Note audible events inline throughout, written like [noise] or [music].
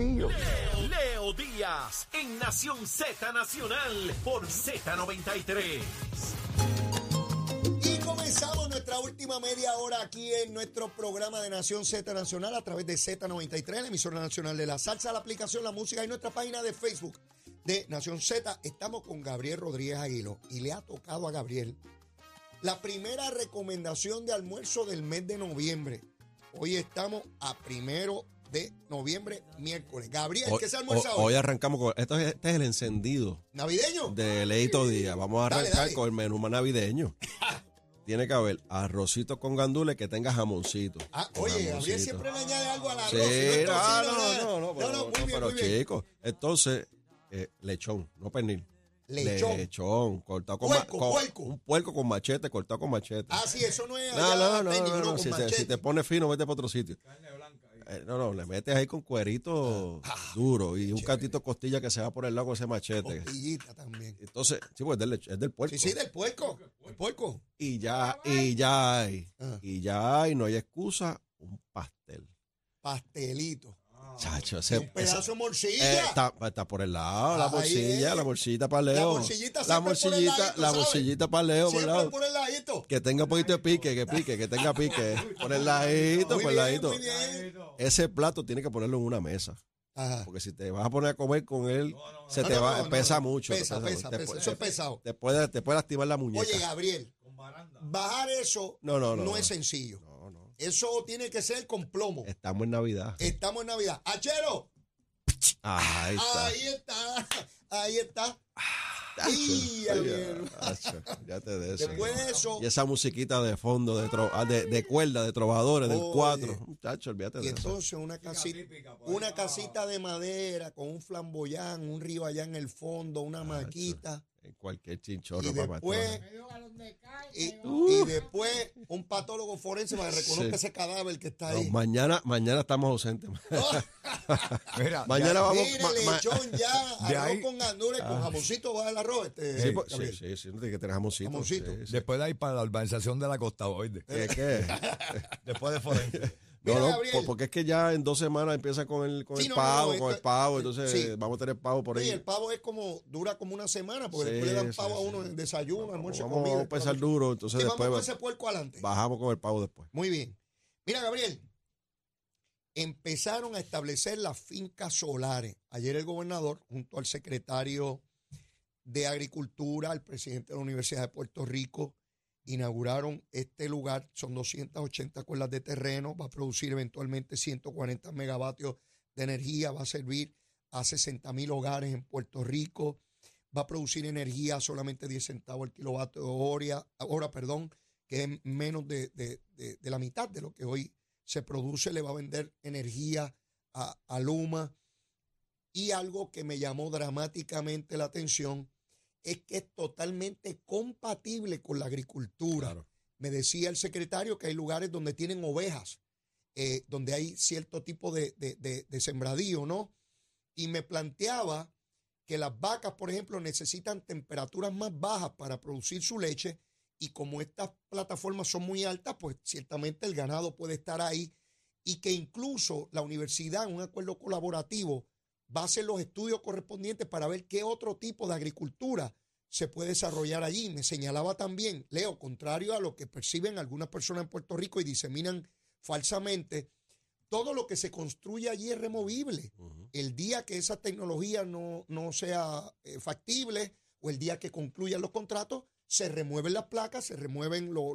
sencillo. Leo Díaz en Nación Z Nacional por Z93. Y comenzamos nuestra última media hora aquí en nuestro programa de Nación Z Nacional a través de Z93, la emisora nacional de la salsa, la aplicación, la música y nuestra página de Facebook de Nación Z. Estamos con Gabriel Rodríguez Aguilo y le ha tocado a Gabriel la primera recomendación de almuerzo del mes de noviembre. Hoy estamos a primero de noviembre, miércoles. Gabriel, ¿qué se almuerza hoy? hoy? arrancamos con. Esto es, este es el encendido ¿Navideño? de Leito Díaz. Vamos a Dale, arrancar dale. con el menú más navideño. [laughs] Tiene que haber arrocito con gandules que tenga jamoncito. Ah, oye, Gabriel siempre le añade algo al arroz. Sí, no no, no, no, no, pero, muy no, bien, pero chicos. Entonces, eh, lechón, no pernil. Lechón. Lechón, cortado con, Puerco, ma- con- puerco. Un puerco con machete, cortado con machete. Ah, sí, eso no es No, no, no, no, no, Si, te, si te pone fino, vete para otro sitio. Eh, no, no, le metes ahí con cuerito duro y un cantito de costilla que se va por el lado con ese machete. Costillita también. Entonces, sí, pues es del, es del puerco. Sí, sí, del puerco. El puerco. Y ya, y ya hay, Ah. y ya hay, no hay excusa, un pastel. Pastelito. Chacho, ese, un pedazo de morcilla. eh, está, está por el lado, la morcilla, la morcillita para Leo. La morcillita la siempre por el morcillita, ladito, la morcillita para Leo, por lado. por el ladito. Que tenga un poquito de pique, que pique, que tenga pique. Por el ladito, por el ladito. Ese plato tiene que ponerlo en una mesa. Ajá. Porque si te vas a poner a comer con él, se No, te no, va, pesa mucho. Pesa, pesa, te pesa. puede- Eso es pesado. Te puede, te puede lastimar la muñeca. Oye, Gabriel, bajar eso No, no, no. es sencillo. Eso tiene que ser con plomo. Estamos en Navidad. Estamos en Navidad. ¡Achero! Ahí está. Ahí está. Ahí está. Y, Gabriel. tacho, ya te de eso. Después de eso, Y esa musiquita de fondo, de, tro- ah, de, de cuerda, de trovadores, del Oye. cuatro. Muchacho, olvídate y de eso. entonces una casita, una casita de madera con un flamboyán, un río allá en el fondo, una maquita. En cualquier chinchorro Y para después, y, y después un patólogo forense para que reconozca Sí. ese cadáver que está No, ahí. mañana, mañana estamos ausentes. [laughs] Mira, Mañana ya- vamos. Mire, ma- ma- lechón ya, De arroz ahí- con gandules, con jamoncito va el arroz. Este, Sí, sí, sí, sí, no tiene que tener jamoncito. Jamoncito. sí, sí. Después de ahí para la urbanización de la costa, oíste. ¿Qué, qué? [laughs] Después de Forense. No, Mira, porque es que ya en dos semanas empieza con el, con Sí, el no, pavo, no, con el pavo, entonces sí. vamos a tener pavo por ahí. Sí, el pavo es como, dura como una semana, porque Sí, después le dan pavo a uno en desayuno, almuerzo, vamos, comida. vamos a empezar duro, entonces Sí, vamos después con ese puerco adelante. bajamos con el pavo después. Muy bien. Mira, Gabriel, empezaron a establecer las fincas solares. Ayer el gobernador, junto al secretario de Agricultura, el presidente de la Universidad de Puerto Rico, inauguraron este lugar. Son 280 cuerdas de terreno, va a producir eventualmente 140 megavatios de energía, va a servir a 60 mil hogares en Puerto Rico, va a producir energía a solamente 10 centavos el kilovatio hora, hora perdón, que es menos de, de- de- la mitad de lo que hoy se produce, le va a vender energía a, a Luma. Y algo que me llamó dramáticamente la atención es que es totalmente compatible con la agricultura. Claro. Me decía el secretario que hay lugares donde tienen ovejas, eh, donde hay cierto tipo de, de- de- de sembradío, ¿no? Y me planteaba que las vacas, por ejemplo, necesitan temperaturas más bajas para producir su leche y como estas plataformas son muy altas, pues ciertamente el ganado puede estar ahí y que incluso la universidad en un acuerdo colaborativo va a hacer los estudios correspondientes para ver qué otro tipo de agricultura se puede desarrollar allí. Me señalaba también, Leo, contrario a lo que perciben algunas personas en Puerto Rico y diseminan falsamente, todo lo que se construye allí es removible. El día que esa tecnología no, no sea eh, factible o el día que concluyan los contratos, se remueven las placas, se remueven lo-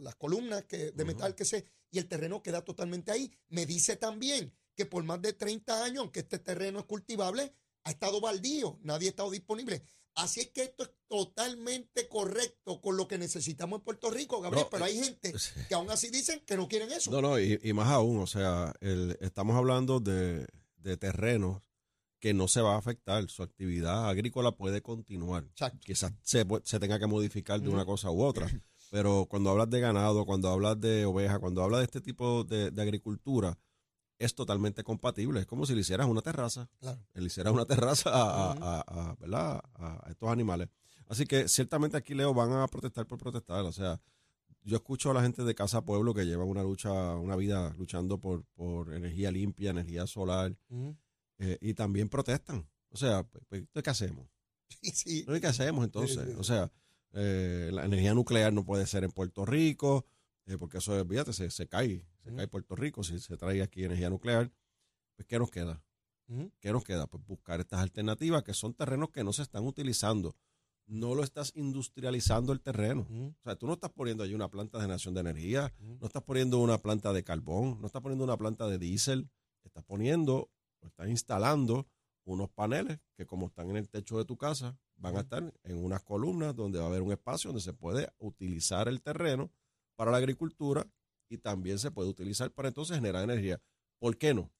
las columnas que, de metal que se... y el terreno queda totalmente ahí. Me dice también que por más de 30 años, aunque este terreno es cultivable, ha estado baldío, nadie ha estado disponible. Así es que esto es totalmente correcto con lo que necesitamos en Puerto Rico, Gabriel, No, pero eh, hay gente que aún así dicen que no quieren eso. No, no, y, y más aún, o sea, el- estamos hablando de, de terrenos que no se va a afectar, su actividad agrícola puede continuar. Exacto. Quizás se, se tenga que modificar de una cosa u otra, pero cuando hablas de ganado, cuando hablas de oveja, cuando hablas de este tipo de, de agricultura, es totalmente compatible. Es como si le hicieras una terraza, Claro. le hicieras una terraza a, a- Ujú. a- a- ¿verdad? a- a estos animales. Así que ciertamente aquí, Leo, van a protestar por protestar. O sea, yo escucho a la gente de Casa Pueblo que lleva una lucha, una vida luchando por, por energía limpia, energía solar, eh, y también protestan. O sea, pues, pues, ¿entonces ¿qué hacemos? [laughs] Sí, sí. ¿No? ¿Y ¿Qué hacemos entonces? Sí, sí. O sea, eh, la energía nuclear no puede ser en Puerto Rico, eh, porque eso, fíjate, se, se cae, se cae Puerto Rico si se trae aquí energía nuclear. Pues, ¿qué nos queda? ¿Qué nos queda? Pues buscar estas alternativas que son terrenos que no se están utilizando. No lo estás industrializando el terreno. O sea, tú no estás poniendo allí una planta de generación de energía, no estás poniendo una planta de carbón, no estás poniendo una planta de diésel, estás poniendo, o estás instalando unos paneles que como están en el techo de tu casa, van a estar en unas columnas donde va a haber un espacio donde se puede utilizar el terreno para la agricultura y también se puede utilizar para entonces generar energía. ¿Por qué no?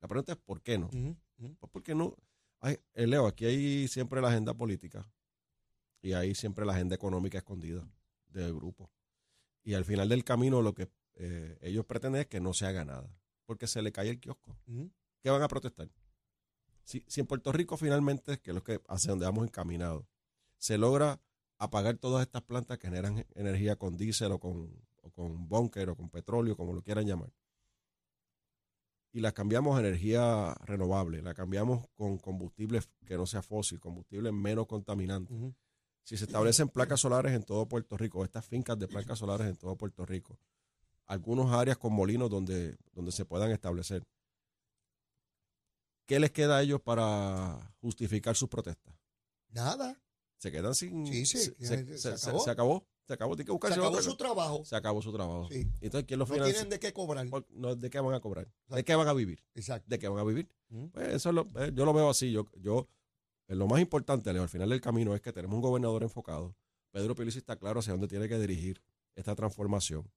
La pregunta es ¿por qué no? Ujú. Ujú. Pues porque no. Hay, eh, Leo, aquí hay siempre la agenda política y hay siempre la agenda económica escondida del grupo. Y al final del camino lo que eh, ellos pretenden es que no se haga nada, porque se le cae el kiosco. ¿Qué van a protestar? Si, si en Puerto Rico finalmente, que es lo que hacia donde vamos encaminados, se logra apagar todas estas plantas que generan energía con diésel o con, con búnker o con petróleo, como lo quieran llamar, y las cambiamos a energía renovable, la cambiamos con combustibles que no sea fósil, combustibles menos contaminantes. Ujú. Si se establecen placas solares en todo Puerto Rico, estas fincas de placas solares en todo Puerto Rico, algunos áreas con molinos donde, donde se puedan establecer, ¿qué les queda a ellos para justificar sus protestas? Nada. Se quedan sin... Sí, sí, se, que se- se se- acabó. se acabó. Se acabó. Tienen que Se buscarse acabó otra su trabajo. Se acabó su trabajo. Sí. Entonces, ¿quién los No financia? tienen de qué cobrar. No, ¿De qué van a cobrar? ¿De qué van a vivir? Exacto. ¿De qué van a vivir? Pues eso es lo- eh, yo lo veo así. Yo, yo, eh, lo más importante, Leo, al final del camino es que tenemos un gobernador enfocado. Pedro Pierluisi está claro hacia dónde tiene que dirigir esta transformación.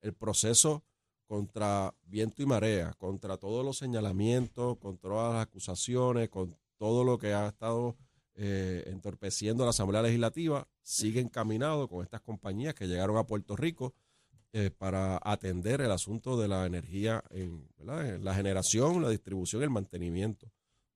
El proceso contra viento y marea, contra todos los señalamientos, con todas las acusaciones, con todo lo que ha estado eh, entorpeciendo la Asamblea Legislativa, sigue encaminado con estas compañías que llegaron a Puerto Rico eh, para atender el asunto de la energía, en, en la generación, la distribución y el mantenimiento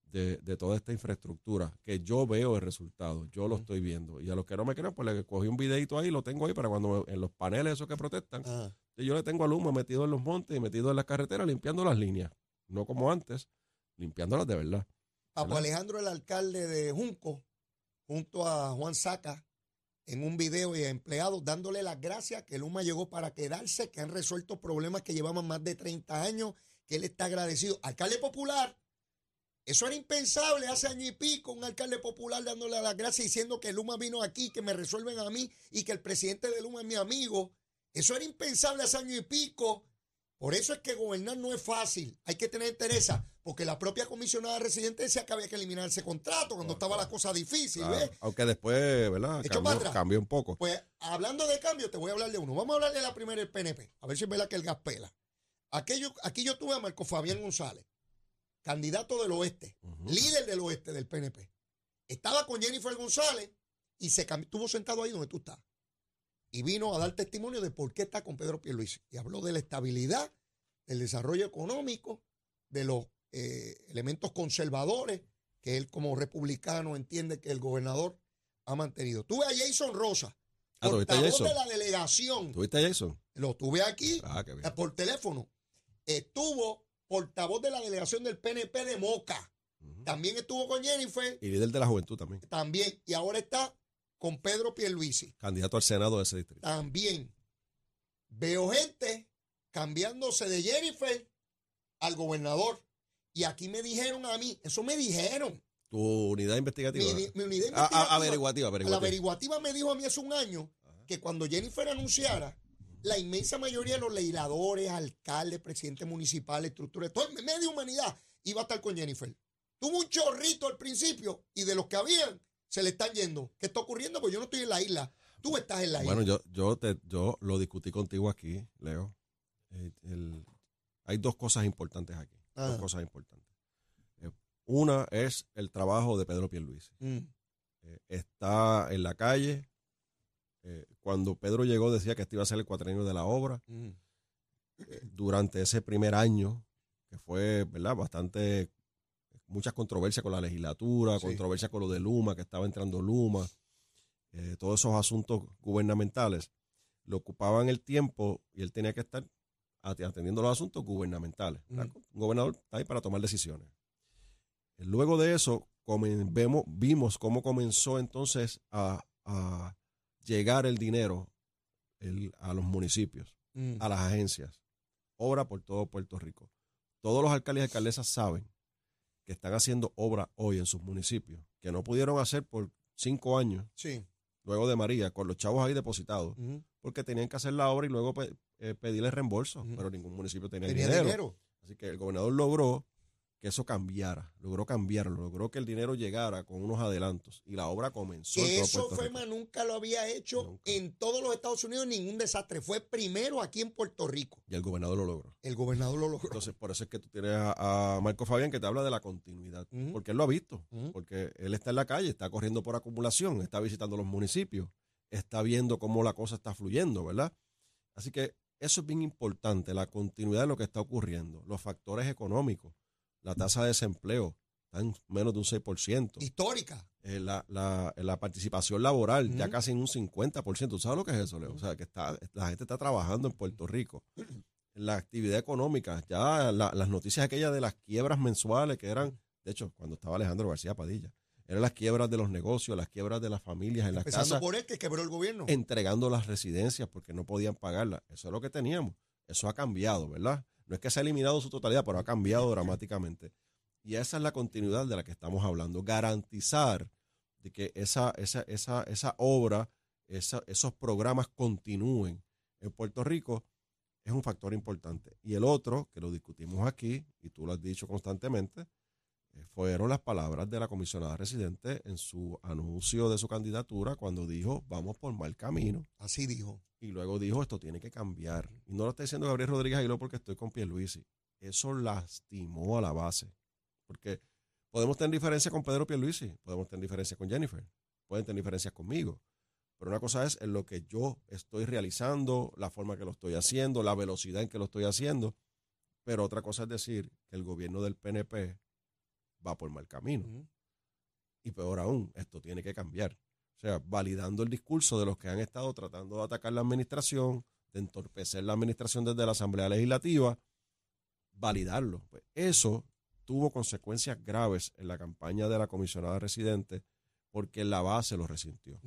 de, de toda esta infraestructura, que yo veo el resultado, yo lo estoy viendo. Y a los que no me crean, pues le cogí un videito ahí, lo tengo ahí para cuando me- en los paneles esos que protestan, Ah. yo le tengo al humo metido en los montes y metido en las carreteras limpiando las líneas, no como antes, limpiándolas de verdad. Papo. Alejandro, el alcalde de Junco, junto a Juan Saca, en un video y a empleados dándole las gracias que Luma llegó para quedarse, que han resuelto problemas que llevaban más de 30 años, que él está agradecido. Alcalde popular, eso era impensable hace año y pico, un alcalde popular dándole las gracias diciendo que Luma vino aquí, que me resuelven a mí y que el presidente de Luma es mi amigo. Eso era impensable hace año y pico. Por eso es que gobernar no es fácil. Hay que tener entereza, porque la propia comisionada residente decía que había que eliminar ese contrato cuando estaba la cosa difícil, Claro. ¿ves? Aunque después, ¿verdad? Para Cambió, un poco. Pues hablando de cambio, te voy a hablar de uno. Vamos a hablar de la primera del PNP, a ver si es verdad que el gas pela. Aquello, aquí yo tuve a Marco Fabián González, candidato del oeste, líder del oeste del PNP. Estaba con Jennifer González y se estuvo sentado ahí donde tú estás. Y vino a dar testimonio de por qué está con Pedro Pierluisi. Y habló de la estabilidad, del desarrollo económico, de los eh, elementos conservadores que él como republicano entiende que el gobernador ha mantenido. Tuve a Jason Rosa, Ah, ¿tuviste a portavoz de la delegación. ¿Tuviste a Jason? Lo tuve aquí Ah, eh, por teléfono. Estuvo portavoz de la delegación del PNP de Moca. También estuvo con Jennifer, Y líder de la juventud también. también. Y ahora está con Pedro Pierluisi, Candidato al Senado de ese distrito. también. Veo gente cambiándose de Jennifer al gobernador. Y aquí me dijeron a mí, eso me dijeron. Tu unidad investigativa. Mi, mi unidad Ah, ah, investigativa- averiguativa, La averiguativa. averiguativa me dijo a mí hace un año que cuando Jennifer anunciara, la inmensa mayoría de los legisladores, alcaldes, presidentes municipales, estructuras, todo el medio humanidad iba a estar con Jennifer. Tuvo un chorrito al principio y de los que habían se le están yendo. ¿Qué está ocurriendo? Pues yo no estoy en la isla. Tú estás en la isla. Bueno, yo, yo, te, yo lo discutí contigo aquí, Leo. Eh, el- hay dos cosas importantes aquí. Ah. Dos cosas importantes. Eh, una es el trabajo de Pedro Pierluisi. Mm, Eh, está en la calle. Eh, cuando Pedro llegó decía que este iba a ser el cuatrenio de la obra. mm. Durante ese primer año, que fue, ¿verdad? Bastante, muchas controversias con la legislatura, Sí. controversias con lo de Luma, que estaba entrando Luma, todos esos asuntos gubernamentales. le ocupaban el tiempo y él tenía que estar atendiendo los asuntos gubernamentales. Un gobernador está ahí para tomar decisiones. Luego de eso, comen- vemos, vimos cómo comenzó entonces a, a llegar el dinero el- a los municipios, Mm. a las agencias, obra por todo Puerto Rico. Todos los alcaldes y alcaldesas saben que están haciendo obra hoy en sus municipios, que no pudieron hacer por cinco años, Sí. Luego de María, con los chavos ahí depositados, porque tenían que hacer la obra y luego pe- eh, pedirle reembolso, pero ningún municipio tenía, Tenía dinero. dinero. Así que el gobernador logró que eso cambiara, logró cambiarlo, logró que el dinero llegara con unos adelantos y la obra comenzó. Que eso más nunca lo había hecho Nunca. en todos los Estados Unidos, ningún desastre. Fue primero aquí en Puerto Rico. Y el gobernador lo logró. El gobernador lo logró. Entonces, por eso es que tú tienes a, a Marco Fabián que te habla de la continuidad, porque él lo ha visto, porque él está en la calle, está corriendo por acumulación, está visitando los municipios, está viendo cómo la cosa está fluyendo, ¿verdad? Así que eso es bien importante, la continuidad de lo que está ocurriendo, los factores económicos, la tasa de desempleo está en menos de un 6%, Histórica. eh, la, la- la participación laboral ya casi en un 50%. ¿Tú ¿Sabes lo que es eso, Leo? O sea, que está, la gente está trabajando en Puerto Rico. La actividad económica, ya la- las noticias aquellas de las quiebras mensuales que eran, de hecho, cuando estaba Alejandro García Padilla, eran las quiebras de los negocios, las quiebras de las familias en las casas, por él que quebró el gobierno. entregando las residencias porque no podían pagarlas. Eso es lo que teníamos. Eso ha cambiado, ¿verdad? No es que se ha eliminado su totalidad, pero ha cambiado dramáticamente. Y esa es la continuidad de la que estamos hablando. Garantizar de que esa, esa, esa, esa obra, esos programas continúen en Puerto Rico es un factor importante. Y el otro, que lo discutimos aquí, y tú lo has dicho constantemente, fueron las palabras de la comisionada residente en su anuncio de su candidatura cuando dijo, vamos por mal camino. Así dijo. Y luego dijo, esto tiene que cambiar. Y no lo está diciendo Gabriel Rodríguez Aguiló porque estoy con Pierluisi. Eso lastimó a la base. Porque podemos tener diferencias con Pedro Pierluisi, podemos tener diferencias con Jennifer, pueden tener diferencias conmigo. Pero una cosa es en lo que yo estoy realizando, la forma que lo estoy haciendo, la velocidad en que lo estoy haciendo. Pero otra cosa es decir que el gobierno del PNP va por mal camino. Y peor aún, esto tiene que cambiar. O sea, validando el discurso de los que han estado tratando de atacar la administración, de entorpecer la administración desde la Asamblea Legislativa, validarlo. Pues eso tuvo consecuencias graves en la campaña de la comisionada residente porque la base lo resintió.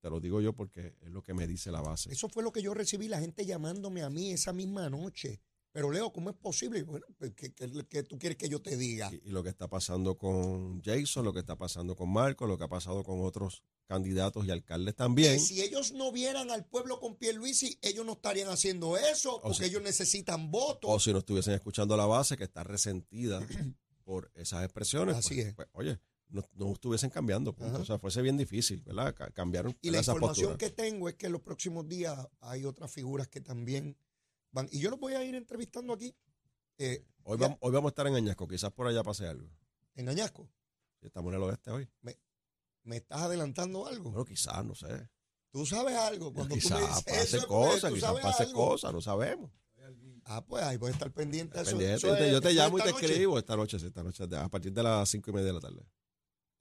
Te lo digo yo porque es lo que me dice la base. Eso fue lo que yo recibí, la gente llamándome a mí esa misma noche. Pero Leo, ¿cómo es posible? Bueno, pues, ¿qué, qué- qué tú quieres que yo te diga? Y, y lo que está pasando con Jason, lo que está pasando con Marco, lo que ha pasado con otros candidatos y alcaldes también. Si ellos no vieran al pueblo con Pierluisi, ellos no estarían haciendo eso, porque ellos necesitan votos. O si no estuviesen escuchando a la base que está resentida [clears throat] por esas expresiones. Así pues- es. pues, oye, no, no estuviesen cambiando. punto. O sea, fuese bien difícil, ¿verdad? Ca- Cambiaron Y la información que tengo es que en los próximos días hay otras figuras que también van. Y yo los voy a ir entrevistando aquí eh, Hoy, vamos, hoy vamos a estar en Añasco, quizás por allá pase algo. en Añasco. Estamos en el oeste hoy. ¿Me estás adelantando algo? Bueno, quizás, no sé. Tú sabes algo. Cuando tú me quizás dices pase eso es porque cosas, tú quizás pase algo. cosas, no sabemos. Ah, pues ahí voy a estar pendiente. de eso. Pendiente, Eso yo te, es- yo te eso es llamo y te noche. escribo esta noche, esta noche, a partir de las cinco y media de la tarde.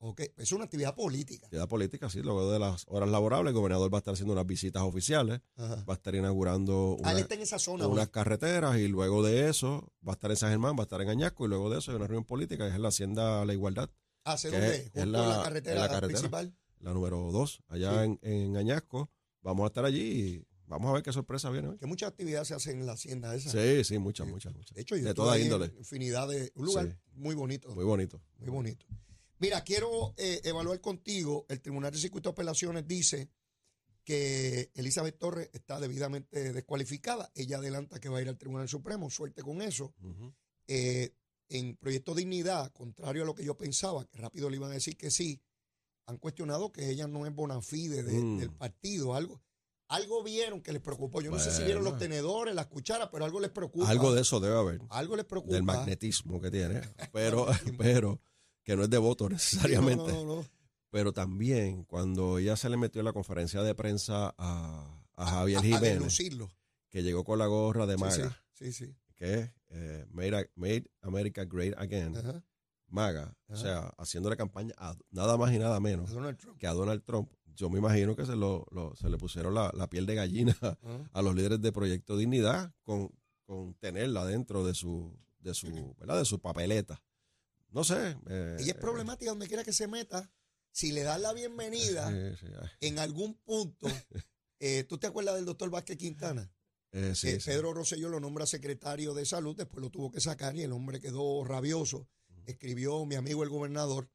Ok, es una actividad política. Actividad política, sí, luego de las horas laborables, el gobernador va a estar haciendo unas visitas oficiales, Ajá. va a estar inaugurando Ah, una, está en esa zona. unas carreteras y luego de eso va a estar en San Germán, va a estar en Añasco y luego de eso hay una reunión política que es en la Hacienda La Igualdad, ¿Hace que dónde? es- es Junto la- a la carretera, la carretera. principal. la número 2, allá Sí. en, en Añasco. Vamos a estar allí y vamos a ver qué sorpresa viene hoy. Que muchas actividades se hacen en la hacienda esa. Sí, sí, muchas, muchas, muchas. De hecho, yo de toda índole. Infinidad de. Un lugar Sí. muy bonito. Muy bonito. Muy bonito. Mira, quiero eh, evaluar contigo. El Tribunal de Circuito de Apelaciones dice que Elizabeth Torres está debidamente descualificada. Ella adelanta que va a ir al Tribunal Supremo. Suerte con eso. Eh, en Proyecto Dignidad, contrario a lo que yo pensaba, que rápido le iban a decir que sí, han cuestionado que ella no es bona fide de- Mm. del partido. Algo, algo vieron que les preocupó. Yo no sé si vieron los tenedores, las cucharas, pero algo les preocupa. Algo de eso debe haber, Algo les preocupa. del magnetismo que tiene, [laughs] pero, [laughs] pero que no es de voto [laughs] necesariamente. no, no, no. Pero también cuando ella se le metió en la conferencia de prensa a, a Javier A- Jiménez, que llegó con la gorra de MAGA, Sí, sí. sí. que es eh, made, Made America Great Again, Ajá. MAGA, o sea, haciéndole campaña a nada más y nada menos que a Donald Trump, yo me imagino que se, lo, lo- se le pusieron la, la piel de gallina [laughs] a los líderes de Proyecto Dignidad con, con tenerla dentro de su, de su, ¿verdad? de su papeleta. No sé. eh, Ella es problemática donde quiera que se meta. Si le das la bienvenida eh, [laughs] sí, en algún punto, [laughs] eh, ¿tú te acuerdas del doctor Vázquez Quintana? eh, sí. Pedro Rosselló lo nombra secretario de salud, después lo tuvo que sacar y el hombre quedó rabioso. Escribió mi amigo el gobernador,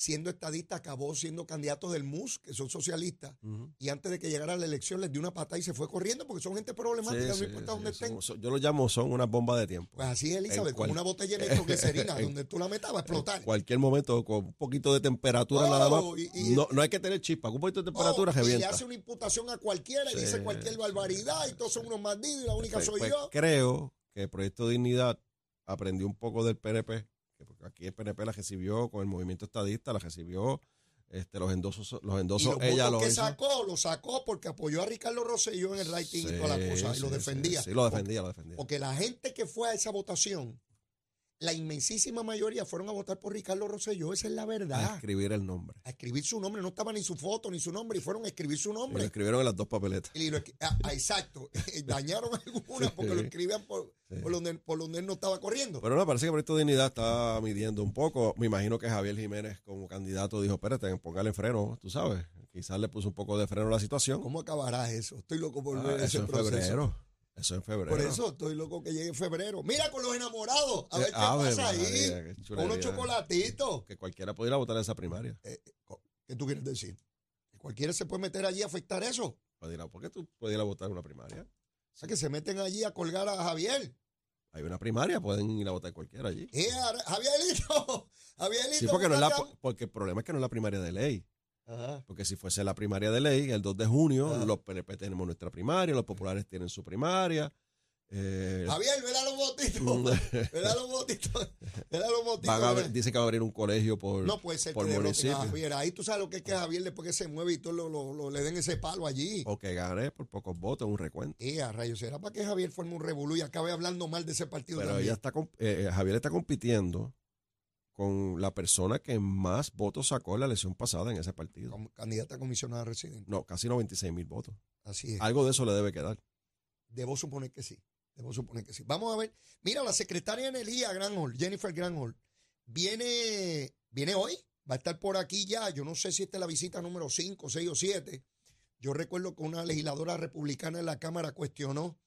siendo estadista, acabó siendo candidato del MUS, que son socialistas, y antes de que llegara la elección les dio una patada y se fue corriendo porque son gente problemática, Sí, no sí, importa sí, dónde son- estén. son- yo lo llamo, son unas bombas de tiempo. Pues así es, Elizabeth, cual- una botella de nitroglicerina, [laughs] donde tú la metas va a explotar. En cualquier momento, con un poquito de temperatura Oh, nada más. y- y- no, no hay que tener chispa, con un poquito de temperatura Oh, y le hace una imputación a cualquiera y Sí, dice cualquier sí, barbaridad y sí, todos son sí. unos bandidos y la única Pues- soy pues yo. Creo que el Proyecto Dignidad aprendió un poco del PNP, que porque aquí el PNP la recibió con el movimiento estadista, la recibió este, los endosos, los Y endosos los ella lo que hizo. sacó, lo sacó porque apoyó a Ricardo Rosselló en el rating y toda la Sí, cosa y lo sí, defendía. Sí, sí, lo defendía, lo defendía. Porque la gente que fue a esa votación, la inmensísima mayoría fueron a votar por Ricardo Rosselló, esa es la A verdad. escribir el nombre. A escribir su nombre, no estaba ni su foto ni su nombre y fueron a escribir su Y lo nombre. escribieron en las dos papeletas. Y lo ah, ah, exacto, [laughs] dañaron algunas porque lo escribían por, Sí. por, donde, por donde él no estaba corriendo. Pero no, parece que Proyecto Dignidad está midiendo un poco. Me imagino que Javier Jiménez, como candidato, dijo: espérate, póngale freno, tú sabes. Quizás le puso un poco de freno a la situación. ¿Cómo acabará eso? Estoy loco por Ah, ver ese eso en proceso. febrero. Eso en febrero. Por eso estoy loco que llegue febrero. Mira con los enamorados, a ver qué Ave pasa ahí. María, Con unos chocolatitos. Que cualquiera pudiera votar en esa primaria. ¿Qué tú quieres decir? ¿Que cualquiera se puede meter allí a afectar eso? ¿Por qué tú pudieras votar en una primaria? O sea, que se meten allí a colgar a Javier. Hay una primaria, pueden ir a votar cualquiera allí. Eh, Javierito, [laughs] Javierito. Sí, porque, no es la, porque el problema es que no es la primaria de ley. Ajá. Porque si fuese la primaria de ley, el 2 de junio, los PNP tenemos nuestra primaria, los populares tienen su primaria. eh, Javier, vela [laughs] los botitos. Vela los botitos. Vela los botitos. abrir- vela. dice que va a abrir un colegio por, No puede ser por que municipio. Javier. Ahí tú sabes lo que es que Javier después que se mueve y todo lo, lo- lo- le den ese palo allí. O que gane por pocos votos, un recuento. Eh, a rayos, será para que Javier forme un revolú y acabe hablando mal de ese partido Pero también? ella está, eh, eh, Javier está compitiendo con la persona que más votos sacó en la elección pasada en ese partido. Como candidata a comisionada residente. No, casi 96 mil votos. Así es. Algo de eso le debe quedar. Debo suponer que sí. Debo suponer que sí. Vamos a ver. Mira, la secretaria Enelia Granholm, Jennifer Granholm, viene, viene hoy. Va a estar por aquí ya. Yo no sé si esta es la visita número 5, 6 o 7. Yo recuerdo que una legisladora republicana en la Cámara cuestionó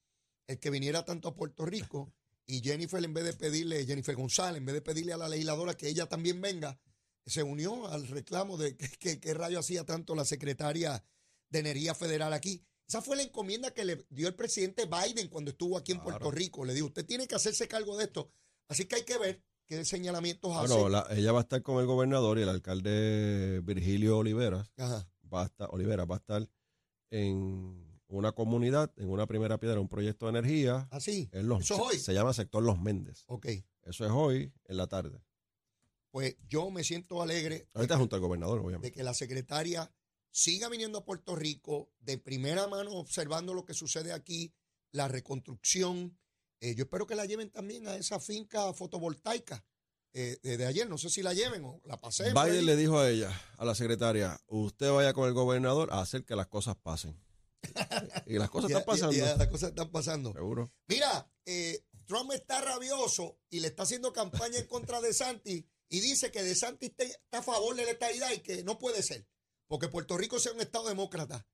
el que viniera tanto a Puerto Rico y Jennifer, en vez de pedirle, Jennifer González, en vez de pedirle a la legisladora que ella también venga, se unió al reclamo de que, que- que rayo hacía tanto la secretaria de Energía Federal aquí. Esa fue la encomienda que le dio el presidente Biden cuando estuvo aquí en Claro. Puerto Rico. Le dijo, usted tiene que hacerse cargo de esto. Así que hay que ver qué señalamientos hace. Bueno, la- ella va a estar con el gobernador y el alcalde Virgilio Oliveras Ajá. va a estar, Olivera va a estar en una comunidad, en una primera piedra, un proyecto de energía. Así. En los, Eso es hoy. Se llama Sector Los Méndez. Ok. Eso es hoy en la tarde. Pues yo me siento alegre Ahorita junto al gobernador, de obviamente. que la secretaria siga viniendo a Puerto Rico de primera mano observando lo que sucede aquí, la reconstrucción. Eh, yo espero que la lleven también a esa finca fotovoltaica eh, de, de ayer. No sé si la lleven o la ahí. Biden le dijo a ella, a la secretaria, usted vaya con el gobernador a hacer que las cosas pasen. Y las cosas Ya- están pasando. ya- ya las cosas están pasando. Seguro. Mira, eh, Trump está rabioso y le está haciendo campaña en contra de Santi y dice que de Santi está está a favor de la estadidad y que no puede ser, porque Puerto Rico sea un estado demócrata.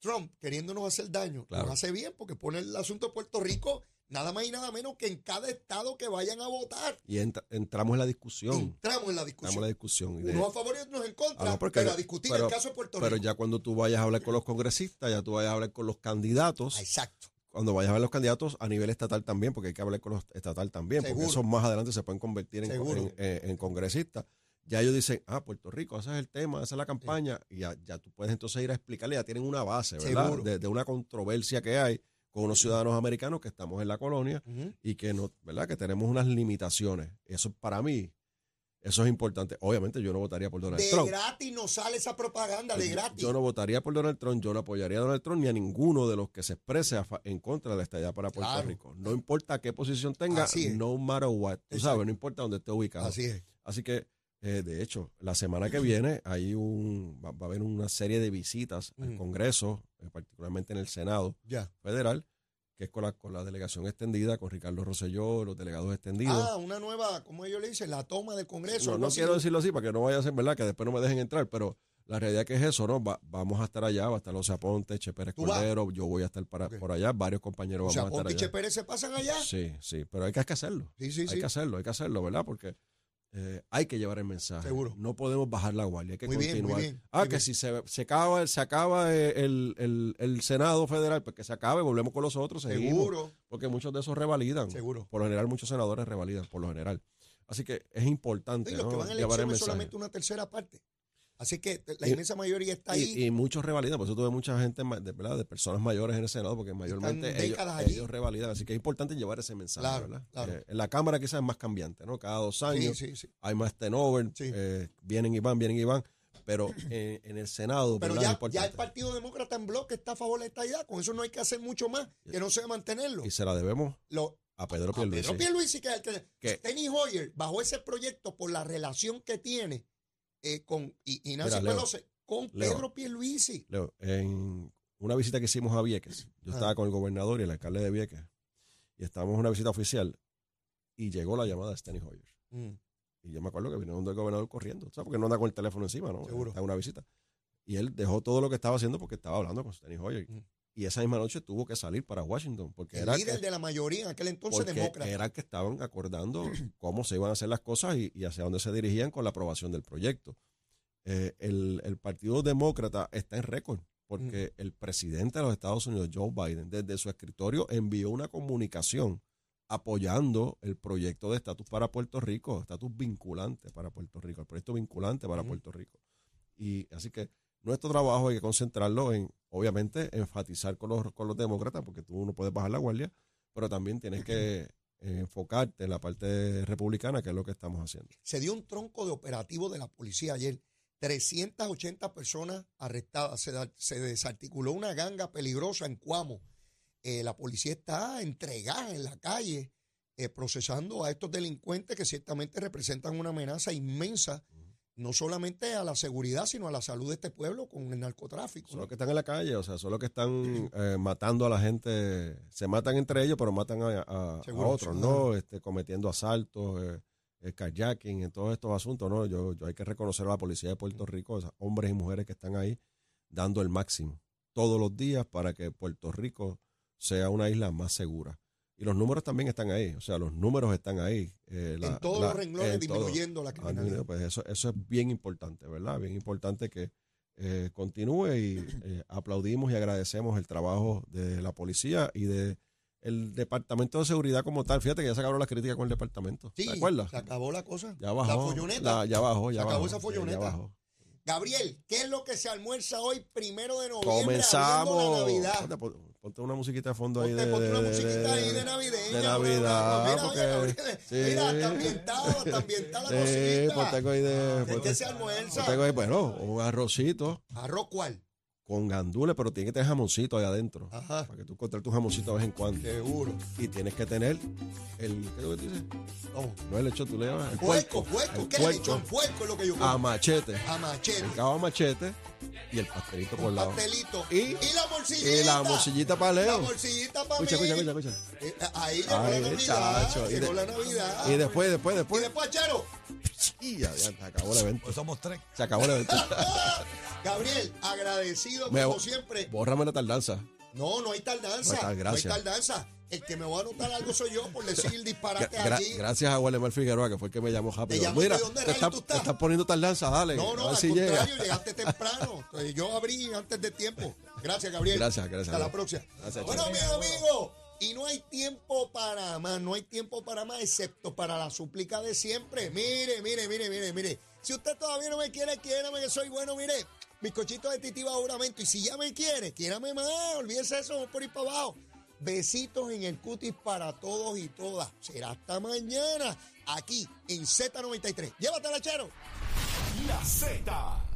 Trump, queriéndonos hacer daño, Claro. nos hace bien porque pone el asunto de Puerto Rico nada más y nada menos que en cada estado que vayan a votar. Y entra- entramos en la discusión. Entramos en la Entramos en discusión. la discusión. De- Unos a favor y otros en contra, Ah, no, porque- pero a discutir pero- el caso de Puerto pero Rico. ya cuando tú vayas a hablar con los congresistas, ya tú vayas a hablar con los candidatos, Exacto. cuando vayas a ver los candidatos a nivel estatal también, porque hay que hablar con los estatal también, Seguro. porque esos más adelante se pueden convertir en, Seguro. en- en- en congresistas. Ya ellos dicen, ah, Puerto Rico, ese es el tema, esa es la campaña, y ya, ya tú puedes entonces ir a explicarle, ya tienen una base, ¿verdad? De una controversia que hay con unos ciudadanos americanos que estamos en la colonia y que no, ¿verdad? Que tenemos unas limitaciones. Eso para mí, eso es importante. Obviamente yo no votaría por Donald De Trump. gratis no sale esa propaganda, de Yo- gratis. Yo no votaría por Donald Trump, yo no apoyaría a Donald Trump ni a ninguno de los que se exprese a en contra de la estadía para Puerto Claro. Rico. No importa qué posición tenga, no matter what. Tú Exacto. sabes, no importa dónde esté ubicado. Así es. Así que Eh, de hecho, la semana que viene hay un, va, va a haber una serie de visitas al. Congreso, eh, particularmente en el Senado. Federal, que es con la, con la delegación extendida, con Ricardo Rosselló, los delegados extendidos. Ah, una nueva, como ellos le dicen, la toma del Congreso. no, quiero decirlo así para que no vaya a ser verdad, que después no me dejen entrar, pero la realidad que es eso, ¿no? Va- vamos a estar allá, va a estar José Aponte, Che Pérez. Cordero, yo voy a estar para, por allá, varios compañeros O sea, vamos a y estar Che allá. Pérez se pasan allá. Sí, sí, pero hay que, hay que hacerlo. Sí, sí, hay sí. que hacerlo, hay que hacerlo, ¿verdad? Porque eh, hay que llevar el mensaje. Seguro. No podemos bajar la guardia, hay que Muy continuar. bien, ah, que bien. si se, se acaba, se acaba eh, el, el- el Senado federal, pues que se acabe, volvemos con los otros, seguimos. Seguro, Porque muchos de esos revalidan. seguro. Por lo general, muchos senadores revalidan, por lo general. Así que es importante Y los ¿no? que van a elecciones solamente una tercera parte. Así que la Y- inmensa mayoría está ahí. Y, y muchos revalidan, por eso tuve mucha gente de, ¿verdad? de personas mayores en el Senado, porque mayormente ellos, ellos revalidan. Así que es importante llevar ese mensaje. Claro, ¿verdad? claro. Eh, en la Cámara quizás es más cambiante, ¿no? Cada dos años sí, sí. hay más turnover, Sí. eh, vienen y van, vienen y van. Pero en, en el Senado, Pero ya, ya el Partido Demócrata en bloque está a favor de esta idea. Con eso no hay que hacer mucho más, que no sea mantenerlo. Y se la debemos Lo, a Pedro a Pierluisi. Pedro Pierluisi, que, que Que- Steny Hoyer, bajo ese proyecto, por la relación que tiene eh, con y, Nancy Mira, Leo, Pelosi, con Leo. Pedro Pierluisi. Leo, en una visita que hicimos a Vieques, yo Ah. estaba con el gobernador y el alcalde de Vieques, y estábamos en una visita oficial, y llegó la llamada de Steny Hoyer. Mm, Y yo me acuerdo que vino un del gobernador corriendo, ¿sabes? Porque no anda con el teléfono encima, ¿no? Seguro. Está en una visita. Y él dejó todo lo que estaba haciendo porque estaba hablando con Steny Hoyer. Mm. Y esa misma noche tuvo que salir para Washington, porque el era líder que, de la mayoría en aquel entonces demócrata. era que estaban acordando [clears throat] cómo se iban a hacer las cosas y, y hacia dónde se dirigían con la aprobación del proyecto. Eh, el, el Partido Demócrata está en récord porque el presidente de los Estados Unidos, Joe Biden, desde su escritorio envió una comunicación apoyando el proyecto de estatus para Puerto Rico, estatus vinculante para Puerto Rico, el proyecto vinculante para. Puerto Rico. Y así que nuestro trabajo hay que concentrarlo en, obviamente, enfatizar con los, con los demócratas, porque tú no puedes bajar la guardia, pero también tienes que eh, enfocarte en la parte republicana, que es lo que estamos haciendo. Se dio un tronco de operativo de la policía ayer. 380 personas arrestadas. Se, desarticuló una ganga peligrosa en Cuamo. Eh, la policía está entregada en la calle eh, procesando a estos delincuentes que ciertamente representan una amenaza inmensa, no solamente a la seguridad, sino a la salud de este pueblo con el narcotráfico. Son ¿no? los que están en la calle, o sea, son los que están eh, matando a la gente, se matan entre ellos, pero matan a, a- a Seguro, otros, ¿no? Este, cometiendo asaltos, eh, eh, kayaking, en todos estos asuntos, ¿no? Yo, yo hay que reconocer a la policía de Puerto Rico, esos hombres y mujeres que están ahí dando el máximo todos los días para que Puerto Rico sea una isla más segura. Y los números también están ahí, o sea, los números están ahí. eh, la- en todos la- los renglones todo. disminuyendo la Ah, criminalidad. Pues eso, eso es bien importante, ¿verdad? Bien importante que eh, continúe y [clears throat] eh, aplaudimos y agradecemos el trabajo de la policía y de el Departamento de Seguridad como tal. Fíjate que ya se acabaron las críticas con el departamento. Sí, ¿Te acuerdas? se acabó la cosa. Ya bajó. La folloneta. la- ya bajó, ya Se acabó bajó, esa folloneta. ya bajó. Gabriel, ¿qué es lo que se almuerza hoy, primero de noviembre? Comenzamos. La Navidad. Ponte, pon- ponte una musiquita de fondo ahí Ponte, de, ponte una de- musiquita ahí de de- navideña. de Navidad, Mira, porque- sí. mira, está ambientado, está ambientada la Sí, cosita. ponte algo ahí de. ¿Qué, ponte- qué se almuerza? ponte algo ahí, bueno, un arrocito ¿Arroz cuál? Con gandules, pero tiene que tener jamoncito ahí adentro. Ajá, Para que tú encuentres tu jamoncito de vez en cuando. seguro. Y tienes que tener el. ¿Qué es lo que tú dices? ¿Cómo? No el lechón, tú le llamas. El Puerco, puerco. ¿Qué es puerco. lechón? Puerco es lo que yo A como. machete. A machete. El cabo a machete y el pastelito por lado. pastelito. Y- Y, la morcillita. Y la morcillita para La Leo. morcillita para mí. escucha, escucha, escucha. Eh, Ahí llegó Ay, la Navidad. chacho, y Llegó de- la Navidad. Y después, después, Y después. después, Charo. Y ya, ya, se acabó el evento. Pues somos tres. Se acabó el evento. [laughs] Gabriel, agradecido Me- como siempre. Bórrame la tardanza. No, no hay tardanza. No hay. No hay tardanza. El que me va a anotar algo soy yo por decir el disparate Gra- allí. gracias a Waldemar Figueroa, que fue el que me llamó rápido. llamó, Mira, ¿de dónde te estás? te estás poniendo tardanza, dale. No, no, al si llega. contrario, llegaste temprano. Yo abrí antes de tiempo. Gracias, Gabriel. Gracias, gracias. Hasta la próxima. Gracias, bueno, mis amigos, y no hay tiempo para más, no hay tiempo para más, excepto para la súplica de siempre. Mire, mire, mire, mire, mire. Si usted todavía no me quiere, quiérame que soy bueno, mire. Mis cochitos de titiva juramento. Y si ya me quiere, quiérame más. Olvídese eso, por ir para abajo. Besitos en el cutis para todos y todas. Será hasta mañana aquí en Z93. Llévatela, Chero. La Z